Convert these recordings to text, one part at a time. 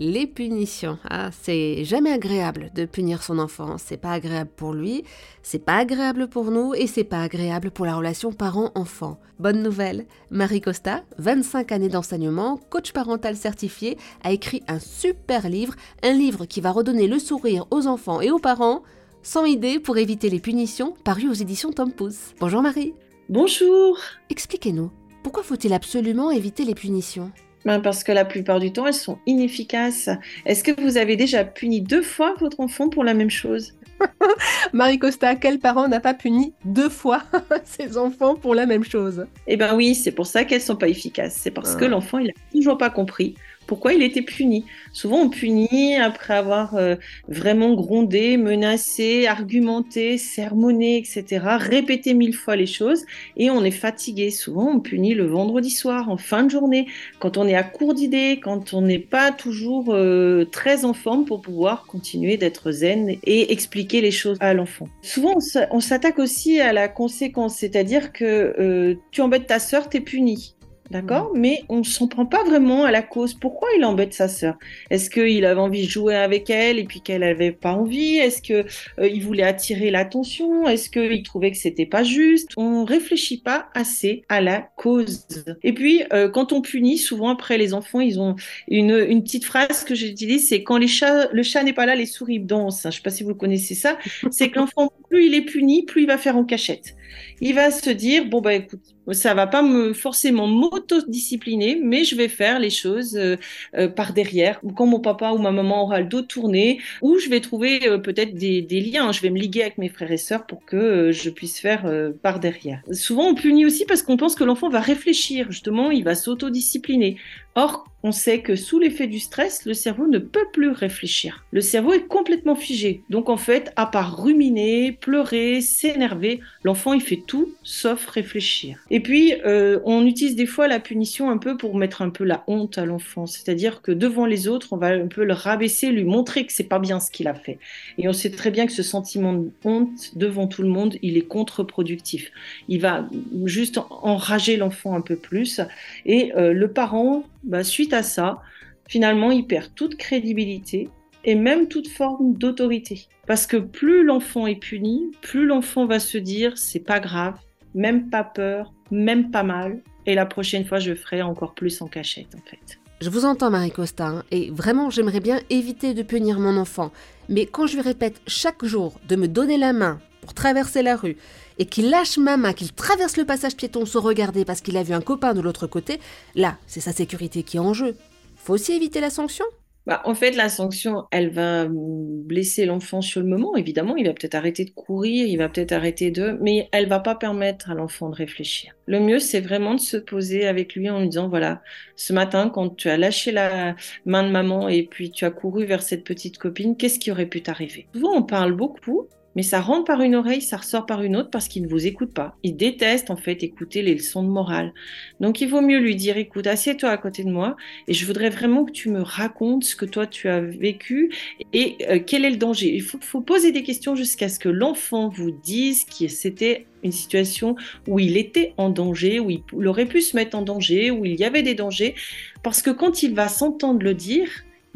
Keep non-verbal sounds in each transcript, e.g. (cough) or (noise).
Les punitions. Ah, c'est jamais agréable de punir son enfant. C'est pas agréable pour lui, c'est pas agréable pour nous et c'est pas agréable pour la relation parent-enfant. Bonne nouvelle, Marie Costa, 25 années d'enseignement, coach parental certifié, a écrit un super livre, un livre qui va redonner le sourire aux enfants et aux parents. 100 idées pour éviter les punitions, paru aux éditions Tom Pouce. Bonjour Marie. Bonjour. Expliquez-nous, pourquoi faut-il absolument éviter les punitions? Ben, parce que la plupart du temps, elles sont inefficaces. Est-ce que vous avez déjà puni deux fois votre enfant pour la même chose? (laughs) Marie Costa, quel parent n'a pas puni deux fois (laughs) ses enfants pour la même chose? Eh bien oui, c'est pour ça qu'elles sont pas efficaces. C'est parce que ah. l'enfant, il a toujours pas compris pourquoi il était puni. Souvent, on punit après avoir euh, vraiment grondé, menacé, argumenté, sermonné, etc., répété mille fois les choses, et on est fatigué. Souvent, on punit le vendredi soir, en fin de journée, quand on est à court d'idées, quand on n'est pas toujours euh, très en forme pour pouvoir continuer d'être zen et expliquer les choses à l'enfant. Souvent, on s'attaque aussi à la conséquence, c'est-à-dire que euh, tu embêtes ta sœur, t'es puni. D'accord mm. Mais on ne s'en prend pas vraiment à la cause. Pourquoi il embête sa sœur? Est-ce qu'il avait envie de jouer avec elle et puis qu'elle n'avait pas envie? Est-ce qu'il euh, voulait attirer l'attention? Est-ce qu'il trouvait que c'était pas juste? On réfléchit pas assez à la cause. Et puis, euh, quand on punit, souvent après, les enfants, ils ont une, une petite phrase que j'utilise, c'est quand les chats, le chat n'est pas là, les souris dansent. Je ne sais pas si vous connaissez ça. (laughs) C'est que l'enfant, plus il est puni, plus il va faire en cachette. Il va se dire, bon, bah écoute, ça va pas me forcément m'autodiscipliner, mais je vais faire les choses euh, euh, par derrière, quand mon papa ou ma maman aura le dos tourné, ou je vais trouver euh, peut-être des, liens. Je vais me liguer avec mes frères et sœurs pour que je puisse faire par derrière. Souvent, on punit aussi parce qu'on pense que l'enfant va réfléchir, justement, il va s'autodiscipliner. Or, on sait que sous l'effet du stress, le cerveau ne peut plus réfléchir. Le cerveau est complètement figé. Donc en fait, à part ruminer, pleurer, s'énerver, l'enfant il fait tout sauf réfléchir. Puis, euh, on utilise des fois la punition un peu pour mettre un peu la honte à l'enfant. C'est-à-dire que devant les autres, on va un peu le rabaisser, lui montrer que c'est pas bien ce qu'il a fait. Et on sait très bien que ce sentiment de honte devant tout le monde, il est contre-productif. Il va juste enrager l'enfant un peu plus. Et euh, le parent bah, suite à ça, finalement, il perd toute crédibilité et même toute forme d'autorité. Parce que plus l'enfant est puni, plus l'enfant va se dire c'est pas grave, même pas peur, même pas mal, et la prochaine fois je ferai encore plus en cachette en fait. Je vous entends Marie Costa, hein, et vraiment j'aimerais bien éviter de punir mon enfant, mais quand je lui répète chaque jour de me donner la main pour traverser la rue, et qu'il lâche ma main, qu'il traverse le passage piéton sans regarder parce qu'il a vu un copain de l'autre côté, là, c'est sa sécurité qui est en jeu. Faut aussi éviter la sanction bah, en fait, la sanction, elle va blesser l'enfant sur le moment. Évidemment, il va peut-être arrêter de courir, il va peut-être arrêter de... Mais elle va pas permettre à l'enfant de réfléchir. Le mieux, c'est vraiment de se poser avec lui en lui disant, voilà, ce matin, quand tu as lâché la main de maman et puis tu as couru vers cette petite copine, qu'est-ce qui aurait pu t'arriver? Souvent, on parle beaucoup, mais ça rentre par une oreille, ça ressort par une autre parce qu'il ne vous écoute pas. Il déteste en fait écouter les leçons de morale. Donc il vaut mieux lui dire écoute, assieds-toi à côté de moi et je voudrais vraiment que tu me racontes ce que toi tu as vécu et euh, quel est le danger. Il faut, faut poser des questions jusqu'à ce que l'enfant vous dise que c'était une situation où il était en danger, où il aurait pu se mettre en danger, où il y avait des dangers. Parce que quand il va s'entendre le dire,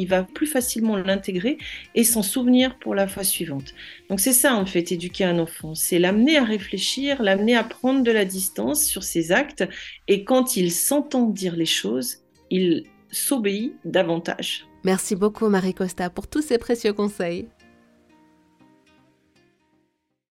il va plus facilement l'intégrer et s'en souvenir pour la fois suivante. Donc c'est ça en fait, éduquer un enfant, c'est l'amener à réfléchir, l'amener à prendre de la distance sur ses actes et quand il s'entend dire les choses, il s'obéit davantage. Merci beaucoup Marie Costa pour tous ces précieux conseils.